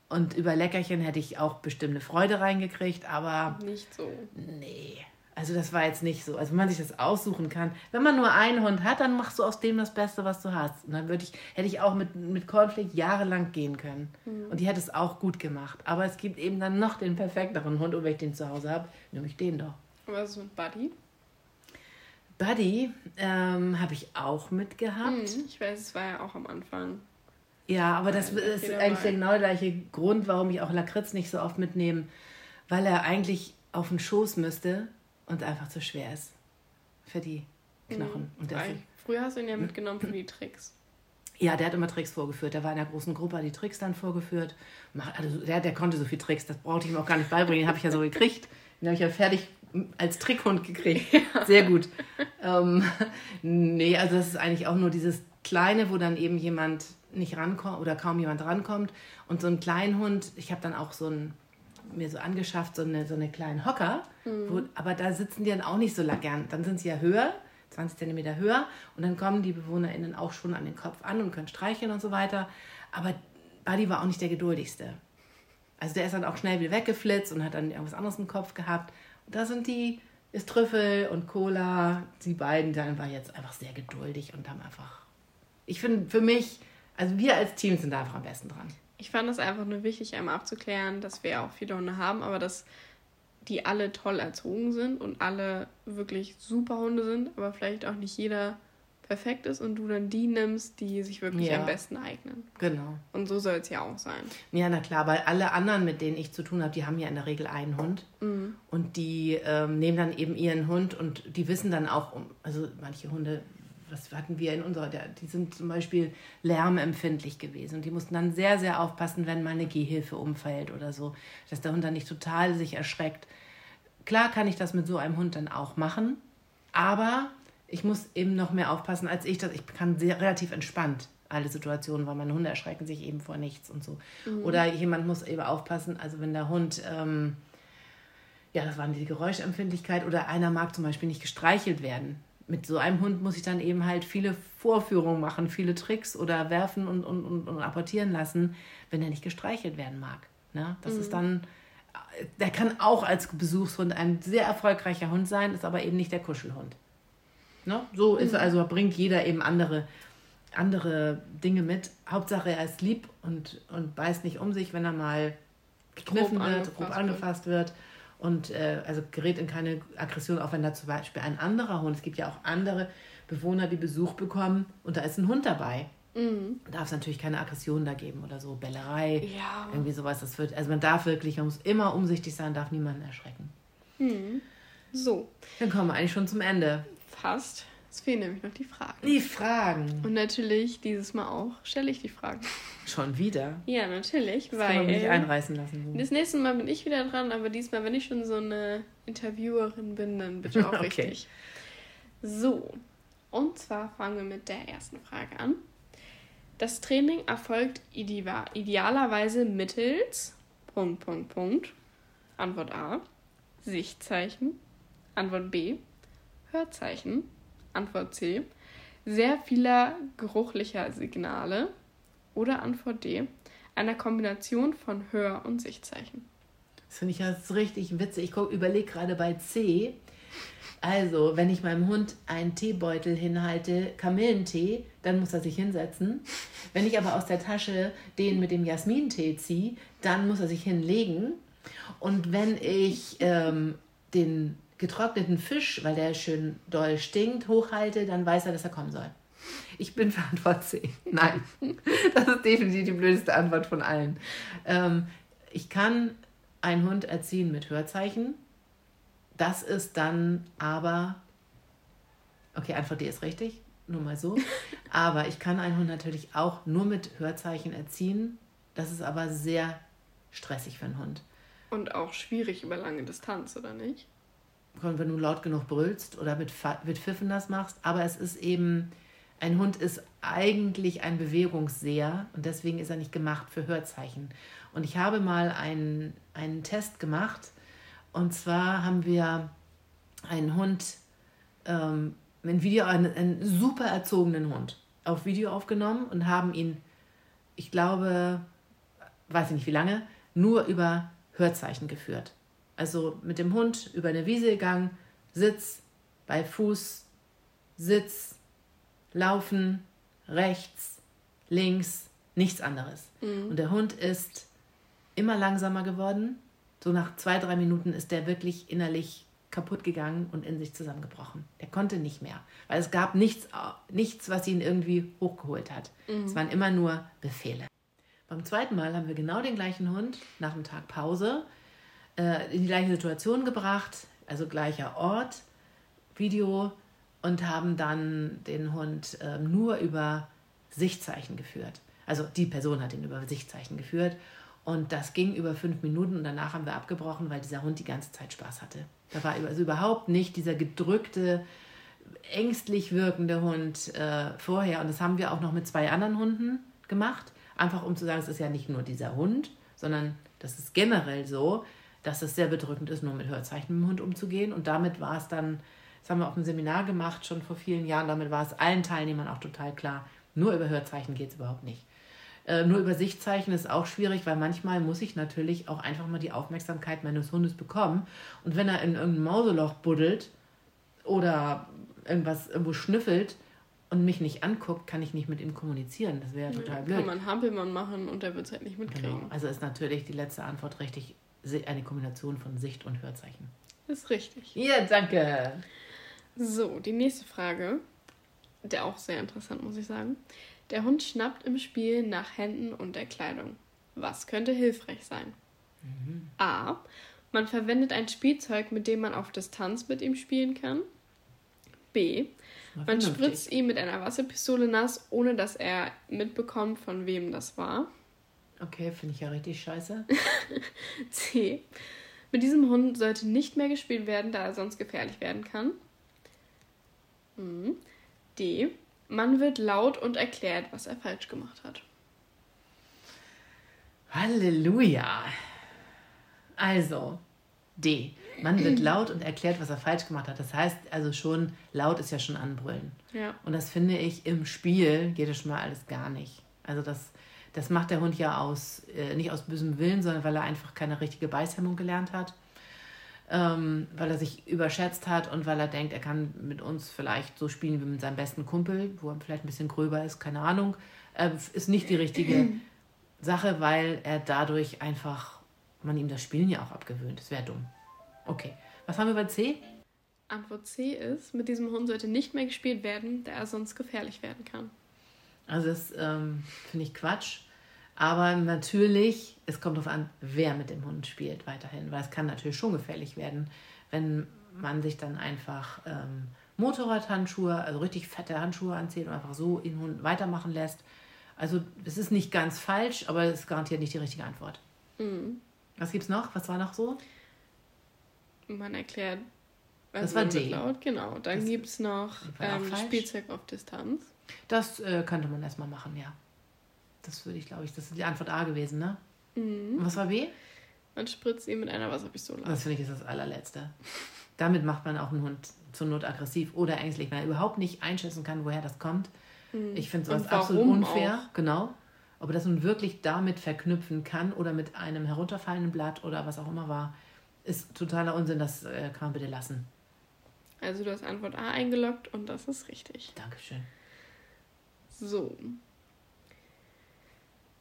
Und über Leckerchen hätte ich auch bestimmte Freude reingekriegt, aber. Nicht so. Nee. Also das war jetzt nicht so. Also wenn man sich das aussuchen kann. Wenn man nur einen Hund hat, dann machst du aus dem das Beste, was du hast. Und dann würde ich, hätte ich auch mit, mit Cornflake jahrelang gehen können. Mhm. Und die hätte es auch gut gemacht. Aber es gibt eben dann noch den perfekteren Hund. Und wenn ich den zu Hause habe, nehme ich den doch. Was ist mit Buddy? Buddy ähm, habe ich auch mitgehabt. Mhm, ich weiß, es war ja auch am Anfang. Ja, aber das ist eigentlich der genau gleiche Grund, warum ich auch Lakritz nicht so oft mitnehme, weil er eigentlich auf den Schoß müsste und einfach zu schwer ist für die Knochen. Mhm. Und Früher hast du ihn ja mitgenommen für die Tricks. Ja, der hat immer Tricks vorgeführt. Der war in der großen Gruppe, hat die Tricks dann vorgeführt. Also der, der konnte so viel Tricks, das brauchte ich ihm auch gar nicht beibringen. Den habe ich ja so gekriegt. Den habe ich ja fertig als Trickhund gekriegt. Ja. Sehr gut. ähm, nee, also das ist eigentlich auch nur dieses Kleine, wo dann eben jemand nicht rankommt oder kaum jemand rankommt. Und so ein Kleinhund, ich habe dann auch so ein mir so angeschafft, so eine, so eine kleinen Hocker, mhm. wo, aber da sitzen die dann auch nicht so gern. Dann sind sie ja höher, 20 cm höher und dann kommen die BewohnerInnen auch schon an den Kopf an und können streicheln und so weiter. Aber Buddy war auch nicht der geduldigste. Also der ist dann auch schnell wieder weggeflitzt und hat dann irgendwas anderes im Kopf gehabt. Da sind die, ist Trüffel und Cola, die beiden, dann war jetzt einfach sehr geduldig und haben einfach. Ich finde, für mich also wir als Team sind da einfach am besten dran. Ich fand es einfach nur wichtig, einmal abzuklären, dass wir auch viele Hunde haben, aber dass die alle toll erzogen sind und alle wirklich super Hunde sind, aber vielleicht auch nicht jeder perfekt ist und du dann die nimmst, die sich wirklich ja. am besten eignen. Genau. Und so soll es ja auch sein. Ja, na klar, weil alle anderen, mit denen ich zu tun habe, die haben ja in der Regel einen Hund mhm. und die ähm, nehmen dann eben ihren Hund und die wissen dann auch, also manche Hunde was hatten wir in unserer, die sind zum Beispiel lärmempfindlich gewesen und die mussten dann sehr, sehr aufpassen, wenn mal eine Gehhilfe umfällt oder so, dass der Hund dann nicht total sich erschreckt. Klar kann ich das mit so einem Hund dann auch machen, aber ich muss eben noch mehr aufpassen als ich. Das, ich kann sehr, relativ entspannt alle Situationen, weil meine Hunde erschrecken sich eben vor nichts und so. Mhm. Oder jemand muss eben aufpassen, also wenn der Hund... Ähm, ja, das war die Geräuschempfindlichkeit oder einer mag zum Beispiel nicht gestreichelt werden. Mit so einem Hund muss ich dann eben halt viele Vorführungen machen, viele Tricks oder werfen und, und, und, und apportieren lassen, wenn er nicht gestreichelt werden mag. Ne? Das mhm. ist dann, der kann auch als Besuchshund ein sehr erfolgreicher Hund sein, ist aber eben nicht der Kuschelhund. Ne? So ist mhm. also, bringt jeder eben andere, andere Dinge mit. Hauptsache er ist lieb und, und beißt nicht um sich, wenn er mal gekniffen grob wird, grob angefasst wird. Und äh, also gerät in keine Aggression, auch wenn da zum Beispiel ein anderer Hund, es gibt ja auch andere Bewohner, die Besuch bekommen und da ist ein Hund dabei. Mhm. Darf es natürlich keine Aggression da geben oder so, Bellerei, ja. irgendwie sowas. Das wird, also man darf wirklich, man muss immer umsichtig sein, darf niemanden erschrecken. Mhm. So. Dann kommen wir eigentlich schon zum Ende. Fast. Es fehlen nämlich noch die Fragen. Die Fragen. Und natürlich dieses Mal auch stelle ich die Fragen. Schon wieder? Ja, natürlich. Das weil, kann man mich nicht einreißen lassen. Das nächste Mal bin ich wieder dran, aber diesmal, wenn ich schon so eine Interviewerin bin, dann bitte auch okay. richtig. So, und zwar fangen wir mit der ersten Frage an. Das Training erfolgt idealerweise mittels Punkt, Punkt, Punkt. Antwort A. Sichtzeichen. Antwort B. Hörzeichen. Antwort C, sehr vieler geruchlicher Signale. Oder Antwort D, einer Kombination von Hör- und Sichtzeichen. Das finde ich jetzt richtig witzig. Ich überlege gerade bei C. Also, wenn ich meinem Hund einen Teebeutel hinhalte, Kamillentee, dann muss er sich hinsetzen. Wenn ich aber aus der Tasche den mit dem Jasmintee ziehe, dann muss er sich hinlegen. Und wenn ich ähm, den getrockneten Fisch, weil der schön doll stinkt, hochhalte, dann weiß er, dass er kommen soll. Ich bin für Antwort C. Nein. Das ist definitiv die blödeste Antwort von allen. Ähm, ich kann einen Hund erziehen mit Hörzeichen. Das ist dann aber. Okay, Antwort D ist richtig. Nur mal so. Aber ich kann einen Hund natürlich auch nur mit Hörzeichen erziehen. Das ist aber sehr stressig für einen Hund. Und auch schwierig über lange Distanz, oder nicht? Wenn du laut genug brüllst oder mit, mit Pfiffen das machst. Aber es ist eben, ein Hund ist eigentlich ein Bewegungsseher und deswegen ist er nicht gemacht für Hörzeichen. Und ich habe mal einen, einen Test gemacht und zwar haben wir einen Hund, ähm, ein Video, einen, einen super erzogenen Hund auf Video aufgenommen und haben ihn, ich glaube, weiß ich nicht wie lange, nur über Hörzeichen geführt. Also mit dem Hund über eine Wiese gegangen, Sitz, bei Fuß, Sitz, Laufen, rechts, links, nichts anderes. Mhm. Und der Hund ist immer langsamer geworden. So nach zwei, drei Minuten ist der wirklich innerlich kaputt gegangen und in sich zusammengebrochen. Der konnte nicht mehr, weil es gab nichts, nichts was ihn irgendwie hochgeholt hat. Mhm. Es waren immer nur Befehle. Beim zweiten Mal haben wir genau den gleichen Hund nach einem Tag Pause äh, in die gleiche Situation gebracht, also gleicher Ort, Video und haben dann den Hund äh, nur über Sichtzeichen geführt. Also die Person hat ihn über Sichtzeichen geführt und das ging über fünf Minuten und danach haben wir abgebrochen, weil dieser Hund die ganze Zeit Spaß hatte. Da war also überhaupt nicht dieser gedrückte, ängstlich wirkende Hund äh, vorher. Und das haben wir auch noch mit zwei anderen Hunden gemacht. Einfach um zu sagen, es ist ja nicht nur dieser Hund, sondern das ist generell so, dass es sehr bedrückend ist, nur mit Hörzeichen mit dem Hund umzugehen. Und damit war es dann, das haben wir auf einem Seminar gemacht, schon vor vielen Jahren, damit war es allen Teilnehmern auch total klar, nur über Hörzeichen geht es überhaupt nicht. Äh, nur über Sichtzeichen ist auch schwierig, weil manchmal muss ich natürlich auch einfach mal die Aufmerksamkeit meines Hundes bekommen. Und wenn er in irgendein Mauseloch buddelt oder irgendwas irgendwo schnüffelt und mich nicht anguckt, kann ich nicht mit ihm kommunizieren. Das wäre ja total blöd. Kann man Hampelmann machen und er wird es halt nicht mitkriegen. Genau. Also ist natürlich die letzte Antwort richtig eine Kombination von Sicht- und Hörzeichen. Ist richtig. Ja, danke. So, die nächste Frage, der auch sehr interessant, muss ich sagen. Der Hund schnappt im Spiel nach Händen und der Kleidung. Was könnte hilfreich sein? Mhm. A. Man verwendet ein Spielzeug, mit dem man auf Distanz mit ihm spielen kann. B. Man spritzt ihn mit einer Wasserpistole nass, ohne dass er mitbekommt, von wem das war. Okay, finde ich ja richtig scheiße. C. Mit diesem Hund sollte nicht mehr gespielt werden, da er sonst gefährlich werden kann. Hm. D. Man wird laut und erklärt, was er falsch gemacht hat. Halleluja. Also, D. Man wird laut und erklärt, was er falsch gemacht hat. Das heißt also schon, laut ist ja schon anbrüllen. Ja. Und das finde ich im Spiel jedes Mal alles gar nicht. Also das, das macht der Hund ja aus, äh, nicht aus bösem Willen, sondern weil er einfach keine richtige Beißhemmung gelernt hat. Ähm, weil er sich überschätzt hat und weil er denkt, er kann mit uns vielleicht so spielen wie mit seinem besten Kumpel, wo er vielleicht ein bisschen gröber ist, keine Ahnung. Äh, ist nicht die richtige Sache, weil er dadurch einfach, man ihm das Spielen ja auch abgewöhnt. Das wäre dumm. Okay. Was haben wir bei C? Antwort C ist, mit diesem Hund sollte nicht mehr gespielt werden, da er sonst gefährlich werden kann. Also das ähm, finde ich Quatsch. Aber natürlich, es kommt darauf an, wer mit dem Hund spielt weiterhin, weil es kann natürlich schon gefährlich werden, wenn man sich dann einfach ähm, Motorradhandschuhe, also richtig fette Handschuhe anzieht und einfach so den Hund weitermachen lässt. Also es ist nicht ganz falsch, aber es ist garantiert nicht die richtige Antwort. Mhm. Was gibt's noch? Was war noch so? Man erklärt. Also das war D. Laut, genau. Dann gibt es noch ähm, Spielzeug auf Distanz. Das äh, könnte man erstmal machen, ja. Das würde ich, glaube ich, das ist die Antwort A gewesen, ne? Mhm. Und was war B? Man spritzt ihn mit einer Wasserpistole. Das finde ich ist das allerletzte. Damit macht man auch einen Hund zur Not aggressiv oder ängstlich, weil er überhaupt nicht einschätzen kann, woher das kommt. Mhm. Ich finde sowas absolut unfair. Auch? Genau. Ob er das nun wirklich damit verknüpfen kann oder mit einem herunterfallenden Blatt oder was auch immer war, ist totaler Unsinn. Das äh, kann man bitte lassen. Also du hast Antwort A eingeloggt und das ist richtig. Dankeschön. So.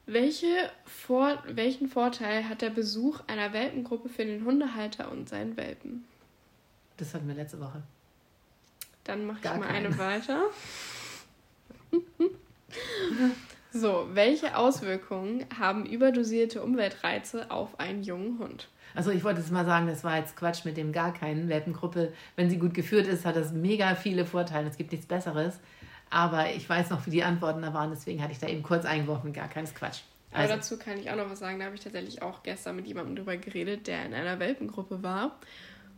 Welche Vor welchen Vorteil hat der Besuch einer Welpengruppe für den Hundehalter und seinen Welpen? Das hatten wir letzte Woche. Dann mache ich mal keinen. eine weiter. so, welche Auswirkungen haben überdosierte Umweltreize auf einen jungen Hund? Also ich wollte jetzt mal sagen, das war jetzt Quatsch mit dem gar keinen Welpengruppe. Wenn sie gut geführt ist, hat das mega viele Vorteile. Es gibt nichts Besseres. Aber ich weiß noch, wie die Antworten da waren, deswegen hatte ich da eben kurz eingeworfen, gar keines Quatsch. Also. Aber dazu kann ich auch noch was sagen. Da habe ich tatsächlich auch gestern mit jemandem drüber geredet, der in einer Welpengruppe war,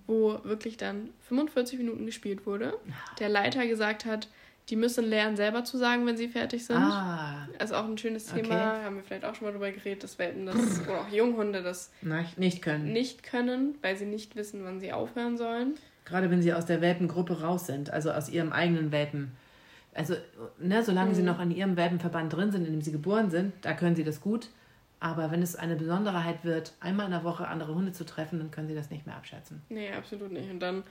wo wirklich dann 45 Minuten gespielt wurde. Der Leiter gesagt hat, die müssen lernen, selber zu sagen, wenn sie fertig sind. Ah, ist auch ein schönes Thema. Okay. Haben wir vielleicht auch schon mal drüber geredet, dass Welpen das, oder auch Junghunde das nicht können. Nicht können, weil sie nicht wissen, wann sie aufhören sollen. Gerade wenn sie aus der Welpengruppe raus sind, also aus ihrem eigenen Welpen also, ne, solange mhm. sie noch in ihrem Welpenverband drin sind, in dem sie geboren sind, da können sie das gut. Aber wenn es eine Besonderheit wird, einmal in der Woche andere Hunde zu treffen, dann können sie das nicht mehr abschätzen. Nee, absolut nicht. Und dann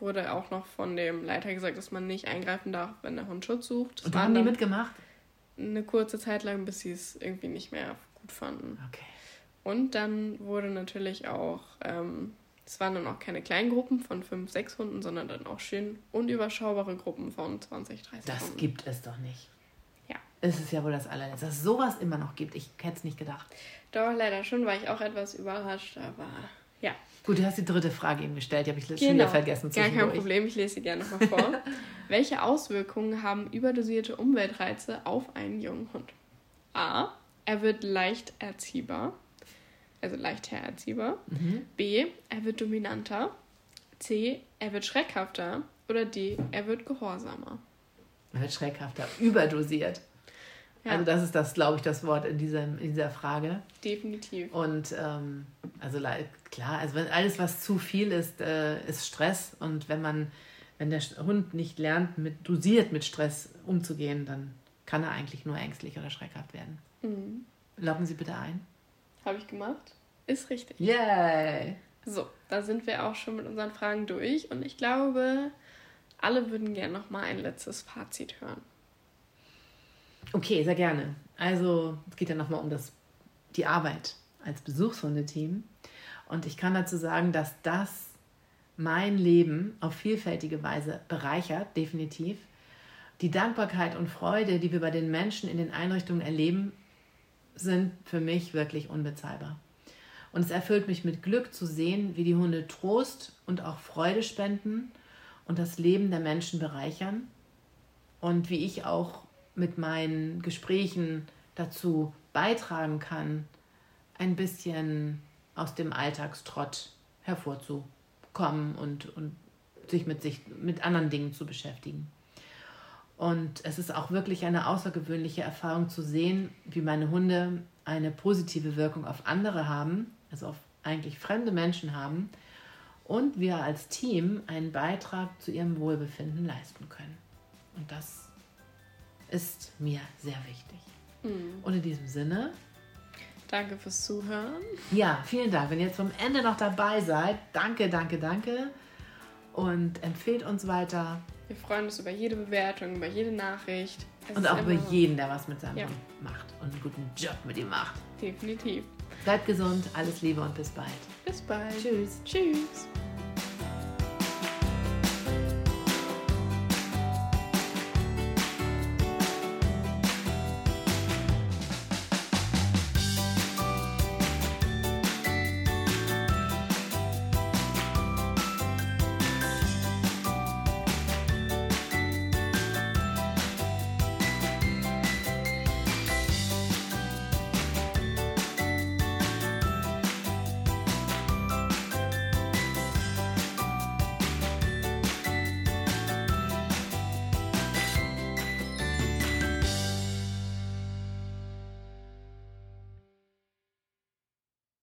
wurde auch noch von dem Leiter gesagt, dass man nicht eingreifen darf, wenn der Hund Schutz sucht. Das Und haben die mitgemacht? Eine kurze Zeit lang, bis sie es irgendwie nicht mehr gut fanden. Okay. Und dann wurde natürlich auch ähm, es waren dann auch keine kleinen Gruppen von fünf, sechs Hunden, sondern dann auch schön unüberschaubare Gruppen von 20, 30 das Hunden. Das gibt es doch nicht. Ja. Es ist ja wohl das allerletzte, dass es sowas immer noch gibt. Ich hätte es nicht gedacht. Doch, leider schon, war ich auch etwas überrascht, aber ja. Gut, du hast die dritte Frage eben gestellt, die habe ich genau. schon wieder vergessen. Gar kein Problem, ich lese sie gerne nochmal vor. Welche Auswirkungen haben überdosierte Umweltreize auf einen jungen Hund? A. Er wird leicht erziehbar also leicht hererziehbar. Mhm. B, er wird dominanter. C, er wird schreckhafter. Oder D, er wird gehorsamer. Er wird schreckhafter, überdosiert. Ja. Also das ist das, glaube ich, das Wort in, diesem, in dieser Frage. Definitiv. Und ähm, also klar, also wenn alles, was zu viel ist, äh, ist Stress. Und wenn man, wenn der Hund nicht lernt, mit dosiert mit Stress umzugehen, dann kann er eigentlich nur ängstlich oder schreckhaft werden. Mhm. Loggen Sie bitte ein. Habe ich gemacht. Ist richtig. Yay! So, da sind wir auch schon mit unseren Fragen durch und ich glaube, alle würden gerne noch mal ein letztes Fazit hören. Okay, sehr gerne. Also, es geht ja noch mal um das, die Arbeit als Besuchshundeteam. Und ich kann dazu sagen, dass das mein Leben auf vielfältige Weise bereichert, definitiv. Die Dankbarkeit und Freude, die wir bei den Menschen in den Einrichtungen erleben, sind für mich wirklich unbezahlbar. Und es erfüllt mich mit Glück zu sehen, wie die Hunde Trost und auch Freude spenden und das Leben der Menschen bereichern. Und wie ich auch mit meinen Gesprächen dazu beitragen kann, ein bisschen aus dem Alltagstrott hervorzukommen und, und sich mit sich mit anderen Dingen zu beschäftigen. Und es ist auch wirklich eine außergewöhnliche Erfahrung zu sehen, wie meine Hunde eine positive Wirkung auf andere haben, also auf eigentlich fremde Menschen haben und wir als Team einen Beitrag zu ihrem Wohlbefinden leisten können. Und das ist mir sehr wichtig. Mhm. Und in diesem Sinne. Danke fürs Zuhören. Ja, vielen Dank. Wenn ihr jetzt vom Ende noch dabei seid, danke, danke, danke. Und empfehlt uns weiter. Wir freuen uns über jede Bewertung, über jede Nachricht. Es und auch über jeden, der was mit seinem ja. Hund macht und einen guten Job mit ihm macht. Definitiv. Bleibt gesund, alles Liebe und bis bald. Bis bald. Tschüss. Tschüss.